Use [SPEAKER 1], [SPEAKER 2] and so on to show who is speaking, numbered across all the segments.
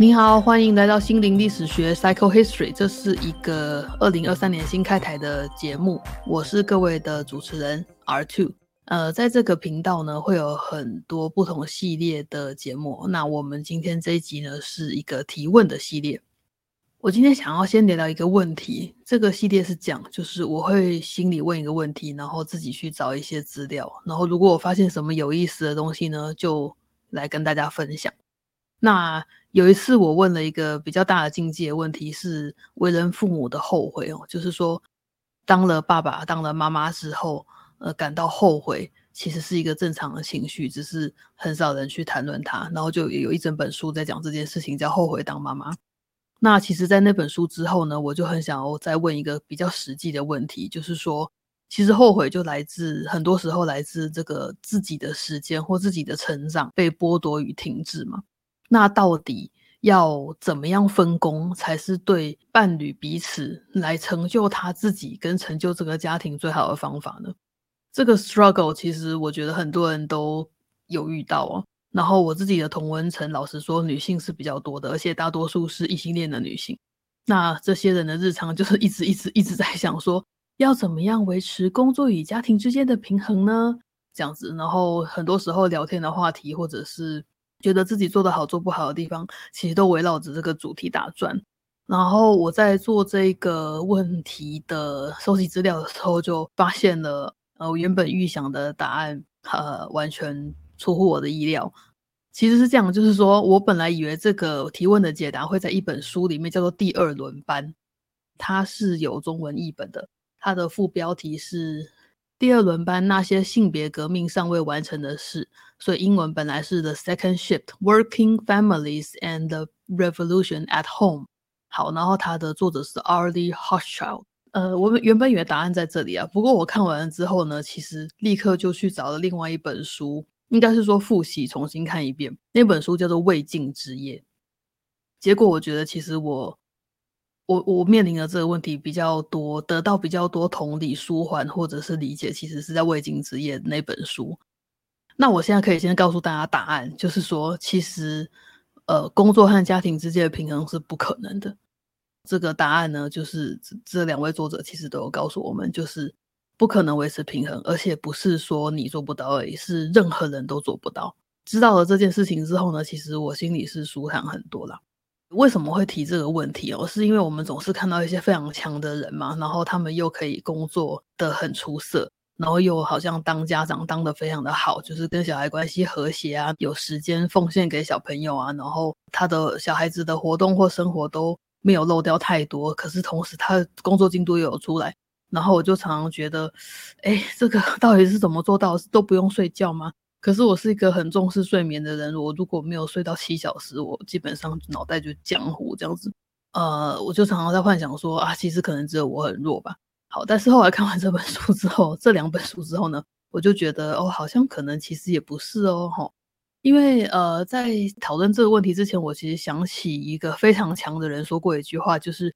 [SPEAKER 1] 你好，欢迎来到心灵历史学 （Psycho History）。这是一个二零二三年新开台的节目，我是各位的主持人 R Two。呃，在这个频道呢，会有很多不同系列的节目。那我们今天这一集呢，是一个提问的系列。我今天想要先聊聊一个问题。这个系列是讲，就是我会心里问一个问题，然后自己去找一些资料，然后如果我发现什么有意思的东西呢，就来跟大家分享。那有一次我问了一个比较大的境界问题，是为人父母的后悔哦，就是说当了爸爸、当了妈妈之后。呃，感到后悔其实是一个正常的情绪，只是很少人去谈论它。然后就有一整本书在讲这件事情，叫《后悔当妈妈》。那其实，在那本书之后呢，我就很想要再问一个比较实际的问题，就是说，其实后悔就来自很多时候来自这个自己的时间或自己的成长被剥夺与停滞嘛？那到底要怎么样分工，才是对伴侣彼此来成就他自己跟成就这个家庭最好的方法呢？这个 struggle 其实我觉得很多人都有遇到哦。然后我自己的同温层，老实说，女性是比较多的，而且大多数是异性恋的女性。那这些人的日常就是一直一直一直在想说，要怎么样维持工作与家庭之间的平衡呢？这样子，然后很多时候聊天的话题，或者是觉得自己做的好做不好的地方，其实都围绕着这个主题打转。然后我在做这个问题的收集资料的时候，就发现了。呃，我原本预想的答案，呃，完全出乎我的意料。其实是这样，就是说我本来以为这个提问的解答会在一本书里面，叫做《第二轮班》，它是有中文译本的。它的副标题是《第二轮班：那些性别革命尚未完成的事》，所以英文本来是《The Second Shift: Working Families and the Revolution at Home》。好，然后它的作者是 Arlie Hochschild。呃，我们原本以为答案在这里啊，不过我看完了之后呢，其实立刻就去找了另外一本书，应该是说复习重新看一遍。那本书叫做《未尽之夜》，结果我觉得其实我我我面临的这个问题比较多，得到比较多同理、舒缓或者是理解，其实是在《未经之业》那本书。那我现在可以先告诉大家答案，就是说，其实呃，工作和家庭之间的平衡是不可能的。这个答案呢，就是这两位作者其实都有告诉我们，就是不可能维持平衡，而且不是说你做不到而已，是任何人都做不到。知道了这件事情之后呢，其实我心里是舒坦很多了。为什么会提这个问题哦？是因为我们总是看到一些非常强的人嘛，然后他们又可以工作的很出色，然后又好像当家长当的非常的好，就是跟小孩关系和谐啊，有时间奉献给小朋友啊，然后他的小孩子的活动或生活都。没有漏掉太多，可是同时他的工作进度又有出来，然后我就常常觉得，哎，这个 到底是怎么做到？都不用睡觉吗？可是我是一个很重视睡眠的人，我如果没有睡到七小时，我基本上脑袋就浆糊这样子。呃，我就常常在幻想说啊，其实可能只有我很弱吧。好，但是后来看完这本书之后，这两本书之后呢，我就觉得哦，好像可能其实也不是哦，哈。因为呃，在讨论这个问题之前，我其实想起一个非常强的人说过一句话，就是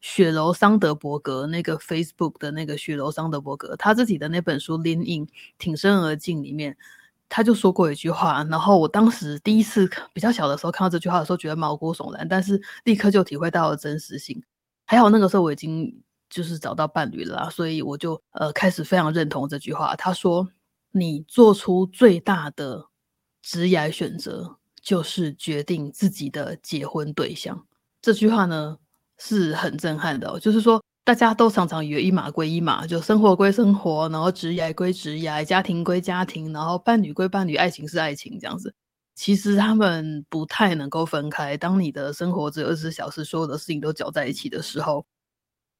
[SPEAKER 1] 雪柔桑德伯格那个 Facebook 的那个雪柔桑德伯格，他自己的那本书《Lean In 挺身而进》里面，他就说过一句话。然后我当时第一次比较小的时候看到这句话的时候，觉得毛骨悚然，但是立刻就体会到了真实性。还好那个时候我已经就是找到伴侣了，所以我就呃开始非常认同这句话。他说：“你做出最大的。”职业选择就是决定自己的结婚对象。这句话呢是很震撼的，就是说大家都常常以为一码归一码，就生活归生活，然后职业归职业，家庭归家庭，然后伴侣归伴侣，爱情是爱情这样子。其实他们不太能够分开。当你的生活只有二十小时，所有的事情都搅在一起的时候，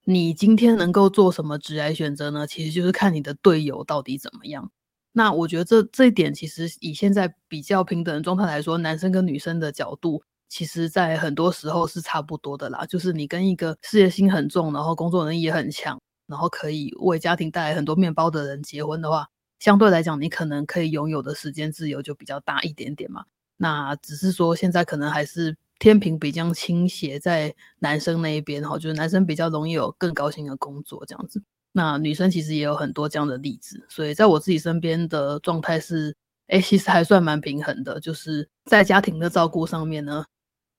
[SPEAKER 1] 你今天能够做什么职业选择呢？其实就是看你的队友到底怎么样。那我觉得这这一点其实以现在比较平等的状态来说，男生跟女生的角度，其实在很多时候是差不多的啦。就是你跟一个事业心很重，然后工作能力也很强，然后可以为家庭带来很多面包的人结婚的话，相对来讲，你可能可以拥有的时间自由就比较大一点点嘛。那只是说现在可能还是天平比较倾斜在男生那一边哈，就是男生比较容易有更高薪的工作这样子。那女生其实也有很多这样的例子，所以在我自己身边的状态是，哎，其实还算蛮平衡的。就是在家庭的照顾上面呢，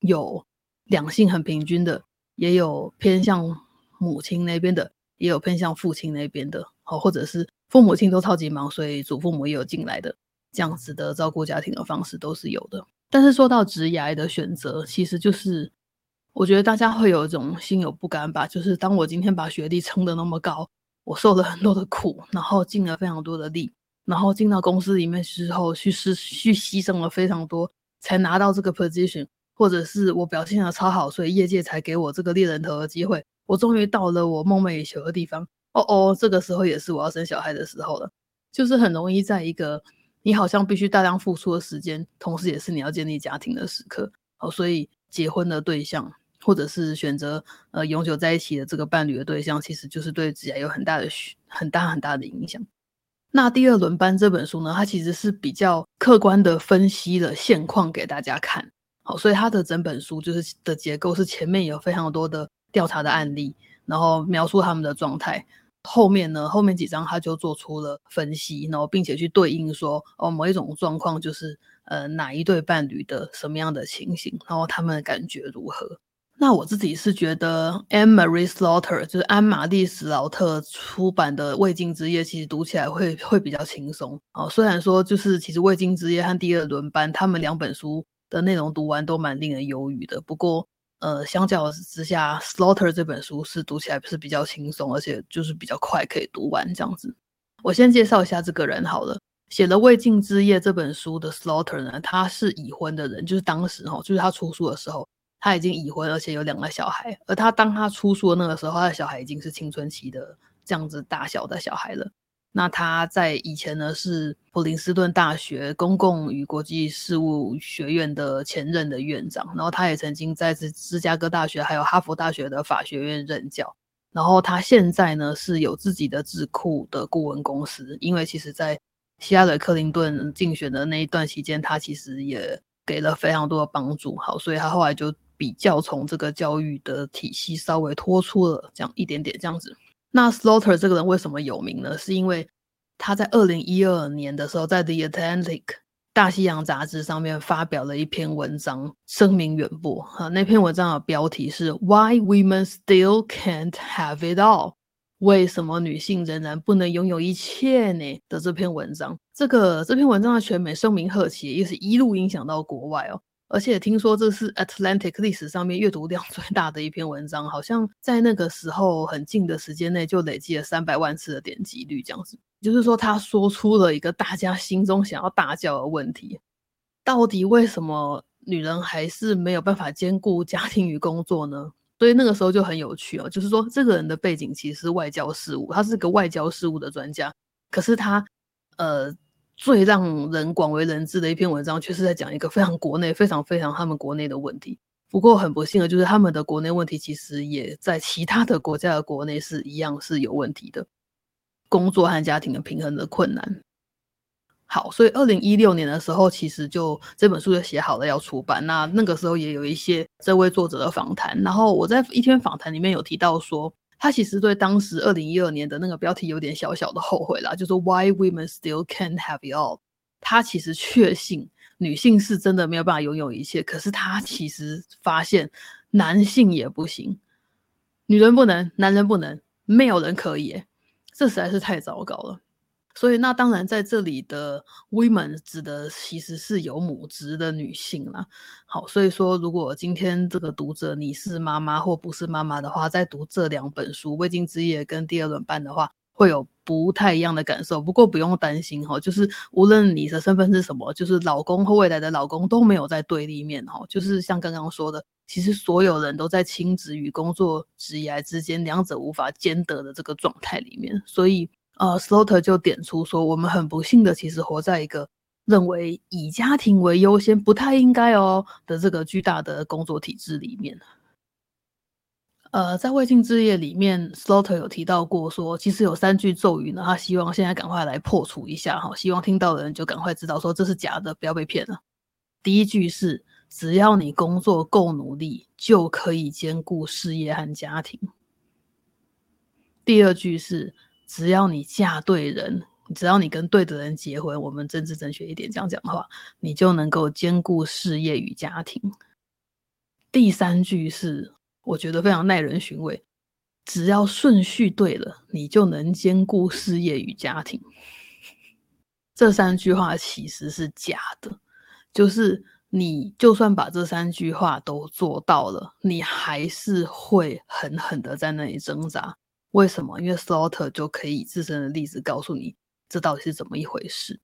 [SPEAKER 1] 有两性很平均的，也有偏向母亲那边的，也有偏向父亲那边的，好，或者是父母亲都超级忙，所以祖父母也有进来的，这样子的照顾家庭的方式都是有的。但是说到职涯的选择，其实就是我觉得大家会有一种心有不甘吧，就是当我今天把学历撑得那么高，我受了很多的苦，然后尽了非常多的力，然后进到公司里面之后，去失去牺牲了非常多，才拿到这个 position。或者是我表现的超好，所以业界才给我这个猎人头的机会。我终于到了我梦寐以求的地方。哦哦，这个时候也是我要生小孩的时候了。就是很容易在一个你好像必须大量付出的时间，同时也是你要建立家庭的时刻。哦，所以结婚的对象，或者是选择呃永久在一起的这个伴侣的对象，其实就是对自己有很大的很大很大的影响。那第二轮班这本书呢，它其实是比较客观的分析了现况给大家看。好，所以它的整本书就是的结构是前面有非常多的调查的案例，然后描述他们的状态。后面呢，后面几章他就做出了分析，然后并且去对应说，哦，某一种状况就是呃哪一对伴侣的什么样的情形，然后他们感觉如何。那我自己是觉得 a n Marie Slaughter 就是安玛丽史劳特出版的《未尽之夜》，其实读起来会会比较轻松。哦，虽然说就是其实《未尽之夜》和第二轮班他们两本书。的内容读完都蛮令人忧郁的。不过，呃，相较之下，《Slaughter》这本书是读起来是比较轻松，而且就是比较快可以读完这样子。我先介绍一下这个人好了。写了《未尽之夜》这本书的 Slaughter 呢，他是已婚的人，就是当时哈，就是他出书的时候，他已经已婚，而且有两个小孩。而他当他出书的那个时候，他的小孩已经是青春期的这样子大小的小孩了。那他在以前呢是普林斯顿大学公共与国际事务学院的前任的院长，然后他也曾经在芝芝加哥大学还有哈佛大学的法学院任教，然后他现在呢是有自己的智库的顾问公司，因为其实在希拉里克林顿竞选的那一段期间，他其实也给了非常多的帮助，好，所以他后来就比较从这个教育的体系稍微脱出了这样一点点这样子。那 Slaughter 这个人为什么有名呢？是因为他在二零一二年的时候，在 The Atlantic 大西洋杂志上面发表了一篇文章，声名远播。哈，那篇文章的标题是 Why Women Still Can't Have It All？为什么女性仍然不能拥有一切呢？的这篇文章，这个这篇文章的全美声名赫起，也是一路影响到国外哦。而且听说这是 Atlantic 历史上面阅读量 最大的一篇文章，好像在那个时候很近的时间内就累积了三百万次的点击率，这样子。就是说，他说出了一个大家心中想要大叫的问题：到底为什么女人还是没有办法兼顾家庭与工作呢？所以那个时候就很有趣哦，就是说这个人的背景其实是外交事务，他是个外交事务的专家，可是他呃。最让人广为人知的一篇文章，却是在讲一个非常国内、非常非常他们国内的问题。不过很不幸的，就是他们的国内问题，其实也在其他的国家的国内是一样是有问题的，工作和家庭的平衡的困难。好，所以二零一六年的时候，其实就这本书就写好了要出版。那那个时候也有一些这位作者的访谈，然后我在一篇访谈里面有提到说。他其实对当时二零一二年的那个标题有点小小的后悔啦，就是 Why women still can't have it all。他其实确信女性是真的没有办法拥有一切，可是他其实发现男性也不行，女人不能，男人不能，没有人可以，这实在是太糟糕了。所以，那当然在这里的 women 指的其实是有母职的女性啦。好，所以说，如果今天这个读者你是妈妈或不是妈妈的话，在读这两本书《未尽之夜》跟《第二轮半》的话，会有不太一样的感受。不过不用担心哈，就是无论你的身份是什么，就是老公和未来的老公都没有在对立面哈。就是像刚刚说的，其实所有人都在亲子与工作职业之间两者无法兼得的这个状态里面，所以。呃，Slaughter 就点出说，我们很不幸的，其实活在一个认为以家庭为优先不太应该哦的这个巨大的工作体制里面。呃，在未尽之夜里面，Slaughter 有提到过说，其实有三句咒语呢，他希望现在赶快来破除一下哈，希望听到的人就赶快知道说这是假的，不要被骗了。第一句是，只要你工作够努力，就可以兼顾事业和家庭。第二句是。只要你嫁对人，只要你跟对的人结婚，我们政治正确一点这样讲的话，你就能够兼顾事业与家庭。第三句是我觉得非常耐人寻味，只要顺序对了，你就能兼顾事业与家庭。这三句话其实是假的，就是你就算把这三句话都做到了，你还是会狠狠的在那里挣扎。为什么？因为 Slaughter 就可以以自身的例子告诉你，这到底是怎么一回事。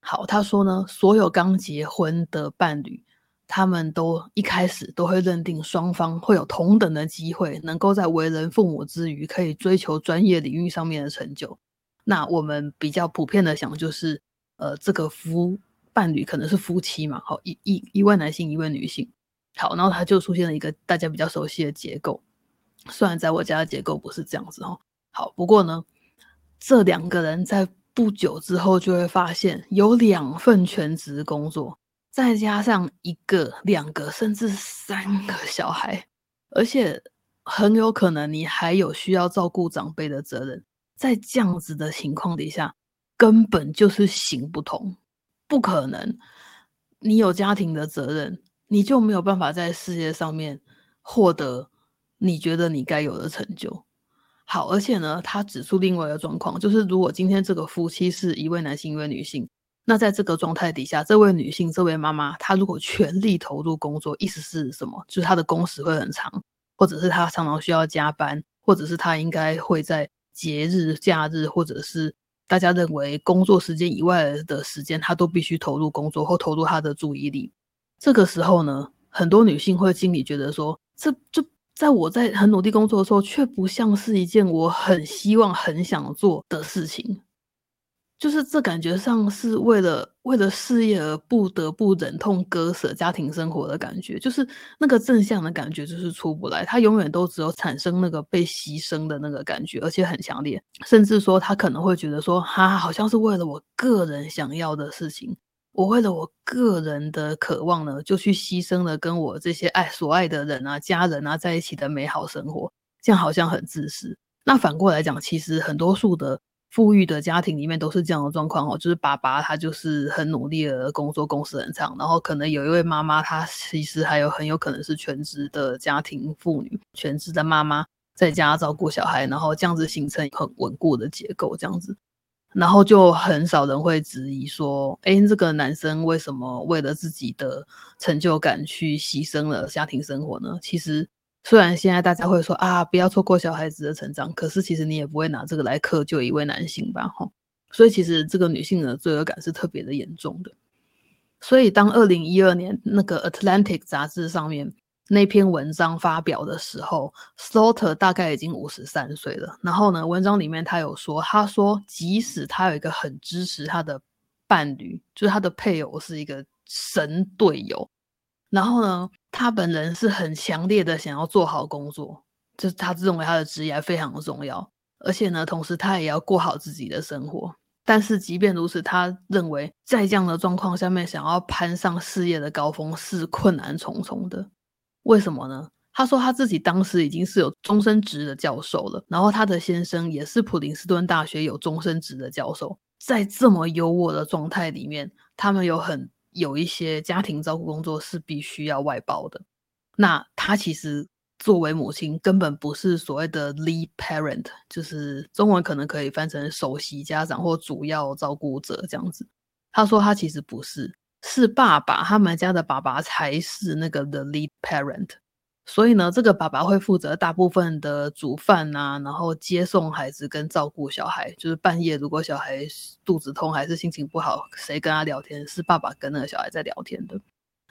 [SPEAKER 1] 好，他说呢，所有刚结婚的伴侣，他们都一开始都会认定双方会有同等的机会，能够在为人父母之余，可以追求专业领域上面的成就。那我们比较普遍的想，就是呃，这个夫伴侣可能是夫妻嘛，好，一一一位男性，一位女性。好，然后他就出现了一个大家比较熟悉的结构。虽然在我家的结构不是这样子哦，好，不过呢，这两个人在不久之后就会发现，有两份全职工作，再加上一个、两个甚至三个小孩，而且很有可能你还有需要照顾长辈的责任，在这样子的情况底下，根本就是行不通，不可能。你有家庭的责任，你就没有办法在事业上面获得。你觉得你该有的成就，好，而且呢，他指出另外一个状况，就是如果今天这个夫妻是一位男性一位女性，那在这个状态底下，这位女性这位妈妈，她如果全力投入工作，意思是什么？就是她的工时会很长，或者是她常常需要加班，或者是她应该会在节日、假日，或者是大家认为工作时间以外的时间，她都必须投入工作或投入她的注意力。这个时候呢，很多女性会心里觉得说，这这。在我在很努力工作的时候，却不像是一件我很希望、很想做的事情，就是这感觉上是为了为了事业而不得不忍痛割舍家庭生活的感觉，就是那个正向的感觉就是出不来，他永远都只有产生那个被牺牲的那个感觉，而且很强烈，甚至说他可能会觉得说，哈，好像是为了我个人想要的事情。我为了我个人的渴望呢，就去牺牲了跟我这些爱所爱的人啊、家人啊在一起的美好生活，这样好像很自私。那反过来讲，其实很多数的富裕的家庭里面都是这样的状况哦，就是爸爸他就是很努力的工作，公司很长，然后可能有一位妈妈，她其实还有很有可能是全职的家庭妇女，全职的妈妈在家照顾小孩，然后这样子形成很稳固的结构，这样子。然后就很少人会质疑说：“哎，这个男生为什么为了自己的成就感去牺牲了家庭生活呢？”其实，虽然现在大家会说啊，不要错过小孩子的成长，可是其实你也不会拿这个来苛就一位男性吧？哈，所以其实这个女性的罪恶感是特别的严重的。所以，当二零一二年那个《Atlantic》杂志上面。那篇文章发表的时候，Slaughter 大概已经五十三岁了。然后呢，文章里面他有说，他说即使他有一个很支持他的伴侣，就是他的配偶是一个神队友，然后呢，他本人是很强烈的想要做好工作，就是他认为他的职业非常的重要，而且呢，同时他也要过好自己的生活。但是即便如此，他认为在这样的状况下面，想要攀上事业的高峰是困难重重的。为什么呢？他说他自己当时已经是有终身职的教授了，然后他的先生也是普林斯顿大学有终身职的教授。在这么优渥的状态里面，他们有很有一些家庭照顾工作是必须要外包的。那他其实作为母亲，根本不是所谓的 lead parent，就是中文可能可以翻成首席家长或主要照顾者这样子。他说他其实不是。是爸爸，他们家的爸爸才是那个 the lead parent，所以呢，这个爸爸会负责大部分的煮饭啊，然后接送孩子跟照顾小孩。就是半夜如果小孩肚子痛还是心情不好，谁跟他聊天？是爸爸跟那个小孩在聊天的。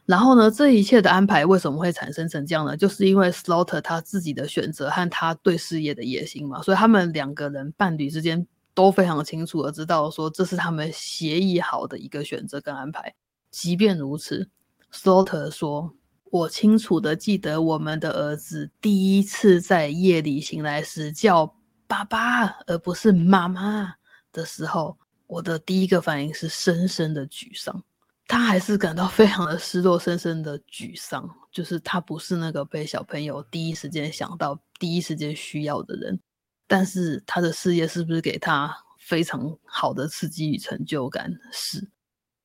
[SPEAKER 1] 然后呢，这一切的安排为什么会产生成这样呢？就是因为 Slaughter 他自己的选择和他对事业的野心嘛。所以他们两个人伴侣之间都非常清楚的知道说，这是他们协议好的一个选择跟安排。即便如此，Slaughter 说：“我清楚的记得，我们的儿子第一次在夜里醒来时叫爸爸，而不是妈妈的时候，我的第一个反应是深深的沮丧。他还是感到非常的失落，深深的沮丧，就是他不是那个被小朋友第一时间想到、第一时间需要的人。但是他的事业是不是给他非常好的刺激与成就感？是。”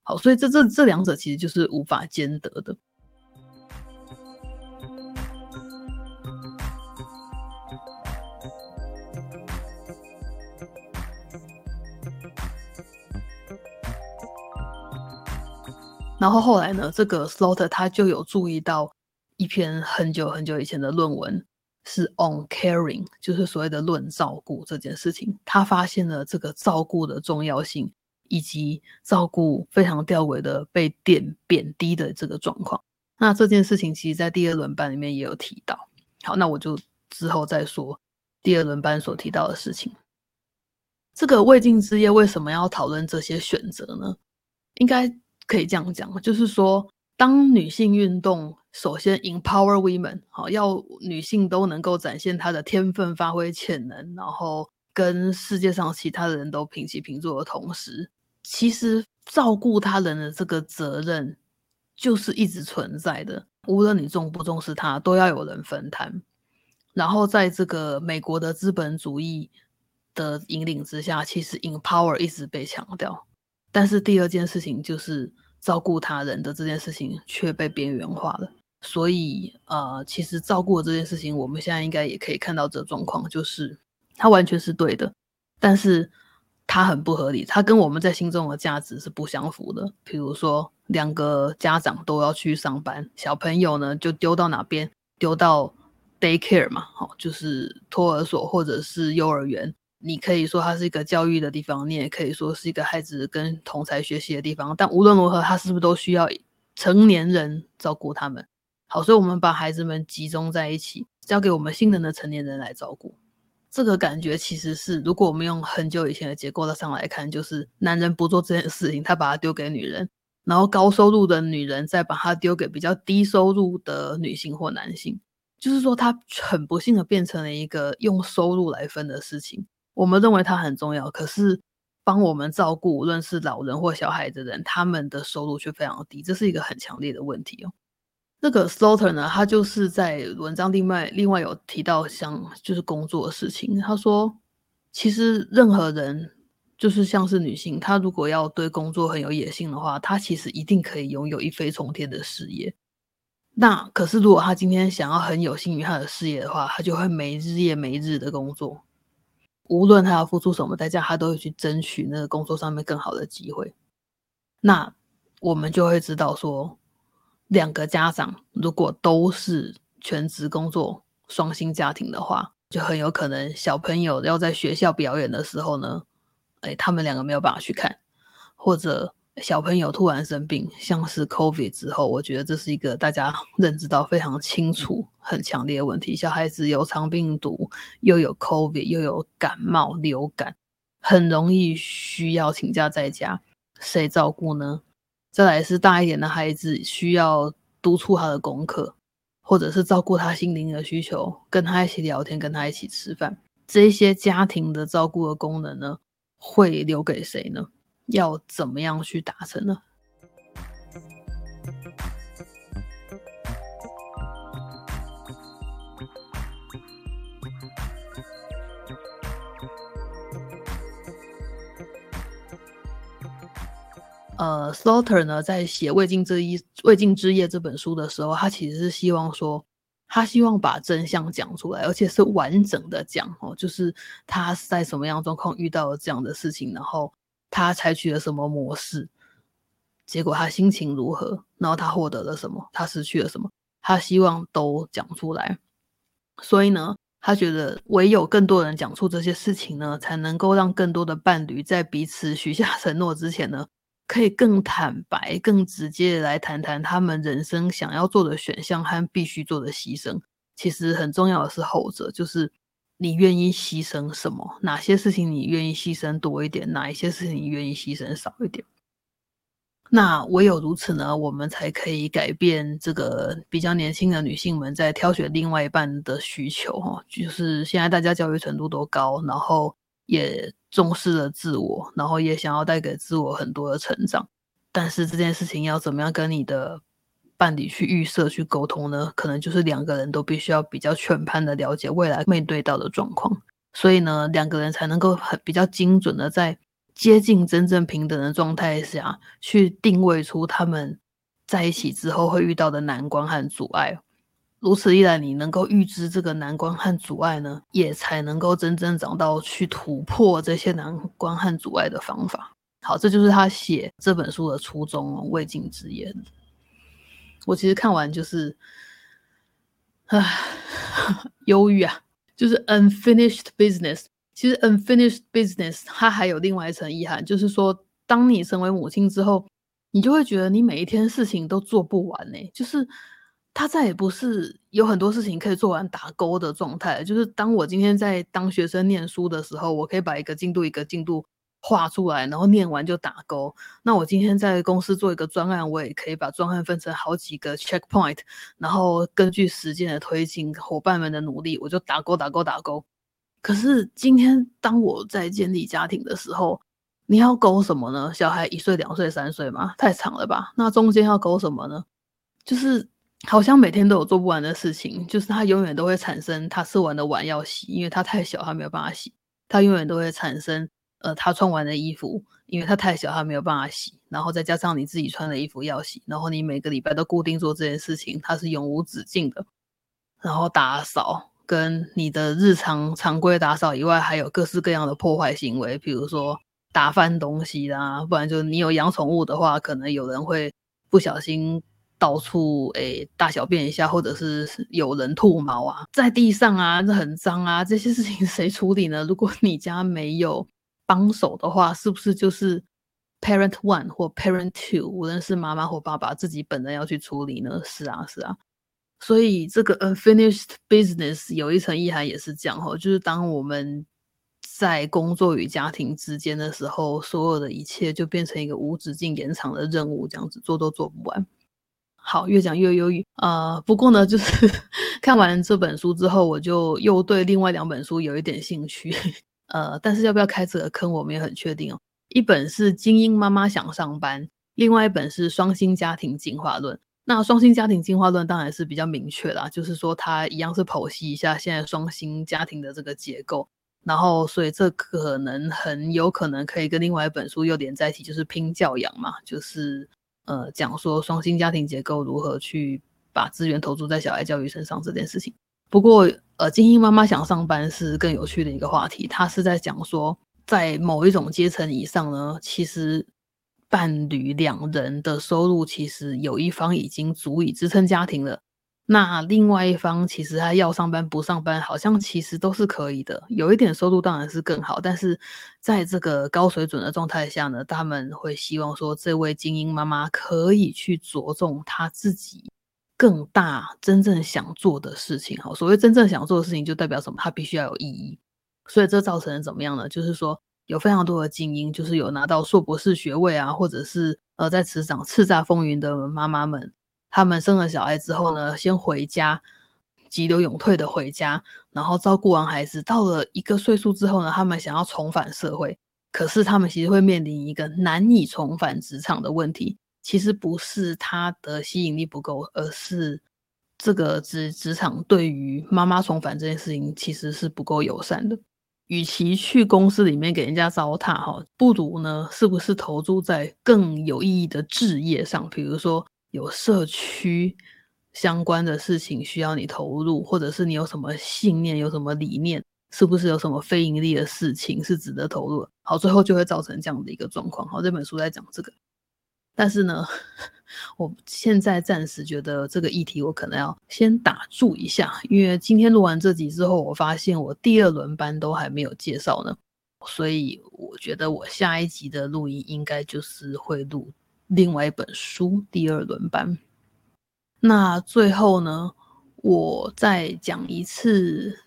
[SPEAKER 1] 好，所以这这这两者其实就是无法兼得的。然后后来呢，这个 slaughter 他就有注意到一篇很久很久以前的论文，是 on caring 就是所谓的论照顾这件事情，他发现了这个照顾的重要性。以及照顾非常吊诡的被贬贬低的这个状况。那这件事情其实在第二轮班里面也有提到。好，那我就之后再说第二轮班所提到的事情。这个未尽之夜为什么要讨论这些选择呢？应该。可以这样讲，就是说，当女性运动首先 empower women，好，要女性都能够展现她的天分、发挥潜能，然后跟世界上其他的人都平起平坐的同时，其实照顾他人的这个责任就是一直存在的。无论你重不重视它，都要有人分担。然后在这个美国的资本主义的引领之下，其实 empower 一直被强调。但是第二件事情就是照顾他人的这件事情却被边缘化了，所以呃，其实照顾这件事情，我们现在应该也可以看到这状况，就是它完全是对的，但是它很不合理，它跟我们在心中的价值是不相符的。比如说，两个家长都要去上班，小朋友呢就丢到哪边？丢到 daycare 嘛，好，就是托儿所或者是幼儿园。你可以说它是一个教育的地方，你也可以说是一个孩子跟同才学习的地方。但无论如何，他是不是都需要成年人照顾他们？好，所以我们把孩子们集中在一起，交给我们新人的成年人来照顾。这个感觉其实是，如果我们用很久以前的结构上来看，就是男人不做这件事情，他把它丢给女人，然后高收入的女人再把它丢给比较低收入的女性或男性，就是说，他很不幸的变成了一个用收入来分的事情。我们认为它很重要，可是帮我们照顾无论是老人或小孩的人，他们的收入却非常低，这是一个很强烈的问题哦。那个 Slaughter 呢，他就是在文章另外另外有提到像就是工作的事情，他说其实任何人就是像是女性，她如果要对工作很有野心的话，她其实一定可以拥有一飞冲天的事业。那可是如果她今天想要很有心于她的事业的话，她就会没日夜没日的工作。无论她要付出什么代价，她都会去争取那个工作上面更好的机会。那我们就会知道说，两个家长如果都是全职工作、双薪家庭的话，就很有可能小朋友要在学校表演的时候呢，哎，他们两个没有办法去看，或者。小朋友突然生病，像是 COVID 之后，我觉得这是一个大家 认知到非常清楚、很强烈的问题。小孩子有肠病毒，又有 COVID，又有感冒、流感，很容易需要请假在家，谁照顾呢？再来是大一点的孩子，需要督促他的功课，或者是照顾他心灵的需求，跟他一起聊天，跟他一起吃饭，这些家庭的照顾的功能呢，会留给谁呢？要怎么样去达成呢？呃，Slaughter 呢，在写《未尽之一未尽之夜》这本书的时候，他其实是希望说，他希望把真相讲出来，而且是完整的讲哦，就是他是在什么样状况遇到了这样的事情，然后。他采取了什么模式？结果他心情如何？然后他获得了什么？他失去了什么？他希望都讲出来。所以呢，他觉得唯有更多人讲出这些事情呢，才能够让更多的伴侣在彼此许下 承诺之前呢，可以更坦白、更直接的来谈谈他们人生想要做的选项和必须做的牺牲。其实很重要的是后者，就是。你愿意牺牲什么？哪些事情你愿意牺牲多一点？哪一些事情你愿意牺牲少一点？那唯有如此呢，我们才可以改变这个比较年轻的女性们在挑选另外一半的需求。哈，就是现在大家教育程度都高，然后也重视了自我，然后也想要带给自我很多的成长。但是这件事情要怎么样跟你的？伴侣去预设、去沟通呢，可能就是两个人都必须要比较全盘的了解未来面对到的状况，所以呢，两个人才能够很比较精准的在接近真正平等的状态下去定位出他们在一起之后会遇到的难关和阻碍。如此一来，你能够预知这个难关和阻碍呢，也才能够真正找到去突破这些难关和阻碍的方法。好，这就是他写这本书的初衷哦，未尽之言。我其实看完就是，唉，忧郁啊，就是 unfinished business。其实 unfinished business 它还有另外一层意涵，就是说，当你成为母亲之后，你就会觉得你每一天事情都做不完呢，就是。他再也不是有很多事情可以做完打勾的状态，就是当我今天在当学生念书的时候，我可以把一个进度一个进度画出来，然后念完就打勾。那我今天在公司做一个专案，我也可以把专案分成好几个 checkpoint，然后根据时间的推进，伙伴们的努力，我就打勾打勾打勾。可是今天当我在建立家庭的时候，你要勾什么呢？小孩一岁、两岁、三岁吗？太长了吧？那中间要勾什么呢？就是。好像每天都有做不完的事情，就是他永远都会产生他吃完的碗要洗，因为他太小，他没有办法洗。他永远都会产生，呃，他穿完的衣服，因为他太小，他没有办法洗。然后再加上你自己穿的衣服要洗，然后你每个礼拜都固定做这件事情，它是永无止境的。然后打扫跟你的日常常规打扫以外，还有各式各样的破坏行为，比如说打翻东西啦，不然就你有养宠物的话，可能有人会不小心。到处诶大小便一下，或者是有人吐毛啊，在地上啊，这很脏啊，这些事情谁处理呢？如果你家没有帮手的话，是不是就是 parent one 或 parent two，无论是妈妈或爸爸自己本人要去处理呢？是啊，是啊。所以这个 unfinished business 有一层意涵也是这样哈，就是当我们在工作与家庭之间的时候，所有的一切就变成一个无止境延长的任务，这样子做都做不完。好，越讲越忧郁啊！不过呢，就是 看完这本书之后，我就又对另外两本书有一点兴趣。呃，但是要不要开这个坑，我们也很确定哦。一本是《精英妈妈想上班》，另外一本是《双薪家庭进化论》。那《双薪家庭进化论》当然是比较明确啦，就是说它一样是剖析一下现在双薪家庭的这个结构，然后所以这可能很有可能可以跟另外一本书又连在一起，就是拼教养嘛，就是。呃，讲说双薪家庭结构如何去把资源投注在小孩教育身上这件事情。不过，呃，金英妈妈想上班是更有趣的一个话题。她是在讲说，在某一种阶层以上呢，其实伴侣两人的收入其实有一方已经足以支撑家庭了。那另外一方其实他要上班不上班，好像其实都是可以的。有一点收入当然是更好，但是在这个高水准的状态下呢，他们会希望说，这位精英妈妈可以去着重她自己更大真正想做的事情。好，所谓真正想做的事情，就代表什么？她必须要有意义。所以这造成了怎么样呢？就是说，有非常多的精英，就是有拿到硕博士学位啊，或者是呃在职场叱咤风云的妈妈们。他们生了小孩之后呢，先回家，急流勇退的回家，然后照顾完孩子，到了一个岁数之后呢，他们想要重返社会，可是他们其实会面临一个难以重返职场的问题。其实不是他的吸引力不够，而是这个职职场对于妈妈重返这件事情其实是不够友善的。与其去公司里面给人家糟蹋哈，不如呢，是不是投注在更有意义的置业上，比如说。有社区相关的事情需要你投入，或者是你有什么信念、有什么理念，是不是有什么非盈利的事情是值得投入？好，最后就会造成这样的一个状况。好，这本书在讲这个，但是呢，我现在暂时觉得这个议题我可能要先打住一下，因为今天录完这集之后，我发现我第二轮班都还没有介绍呢，所以我觉得我下一集的录音应该就是会录。另外一本书第二轮班，那最后呢，我再讲一次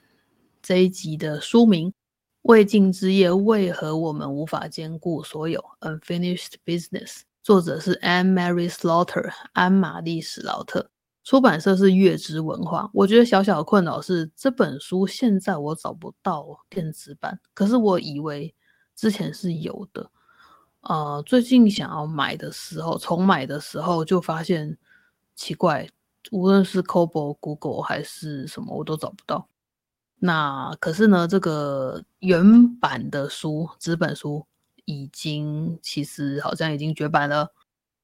[SPEAKER 1] 这一集的书名《未尽之业》，为何我们无法兼顾所有 unfinished business？作者是 Anne Mary Slaughter，安玛丽史劳特，出版社是月之文化。我觉得小小的困扰是这本书现在我找不到电子版，可是我以为之前是有的。呃，最近想要买的时候，重买的时候就发现奇怪，无论是 Kobo、Google 还是什么，我都找不到。那可是呢，这个原版的书，纸本书已经其实好像已经绝版了。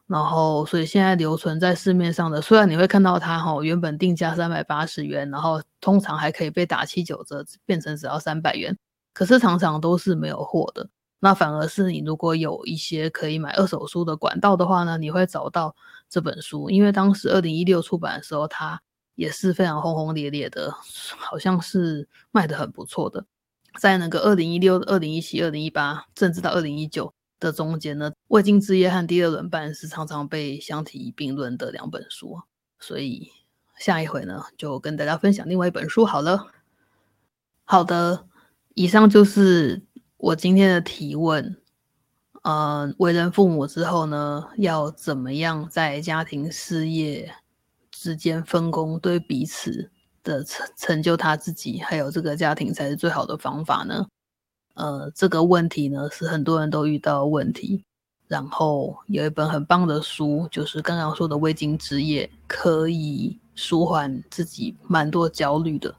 [SPEAKER 1] 然后所以现在留存在市面上的，虽然你会看到它哈，原本定价三百八十元，然后通常还可以被打七九折，变成只要三百元，可是常常都是没有货的。那反而是你如果有一些可以买二手书的管道的话呢，你会找到这本书，因为当时二零一六出版的时候，它也是非常轰轰烈烈的，好像是卖的很不错的。在那个二零一六、二零一七、二零一八，甚至到二零一九的中间呢，《未经之夜》和《第二轮半》是常常被相提并论的两本书。所以下一回呢，就跟大家分享另外一本书好了。好的，以上就是我今天的提问。呃，为人父母之后呢，要怎么样在家庭事业之间分工，对彼此？的成成就他自己，还有这个家庭才是最好的方法呢。呃，这个问题呢是很多人都遇到问题。然后有一本很棒的书，就是刚刚说的《未经之业》，可以舒缓自己蛮多焦虑的。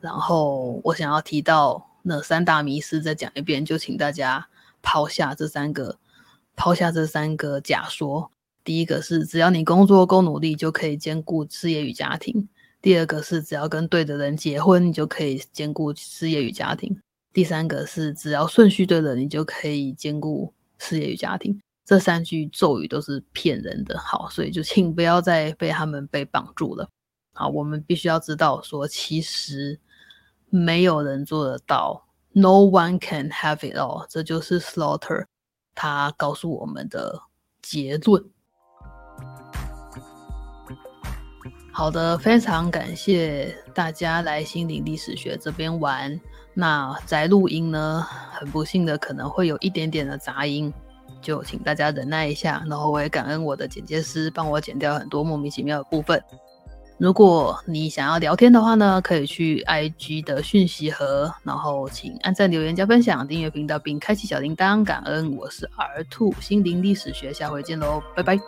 [SPEAKER 1] 然后我想要提到那三大迷思，再讲一遍，就请大家抛下这三个，抛下这三个假说。第一个是，只要你工作够努力，就可以兼顾事业与家庭。第二个是只要跟对的人结婚，你就可以兼顾事业与家庭。第三个是只要顺序对了，你就可以兼顾事业与家庭。这三句咒语都是骗人的，好，所以就请不要再被他们被绑住了。好，我们必须要知道说，其实没有人做得到，No one can have it all。这就是 Slaughter 他告诉我们的结论。好的，非常感谢大家来心灵历史学这边玩。那在录音呢，很不幸的可能会有一点点的杂音，就请大家忍耐一下。然后我也感恩我的剪接师帮我剪掉很多莫名其妙的部分。如果你想要聊天的话呢，可以去 IG 的讯息盒，然后请按赞、留言、加分享、订阅频道并开启小铃铛。感恩，我是 R 兔心灵历史学，下回见喽，拜拜。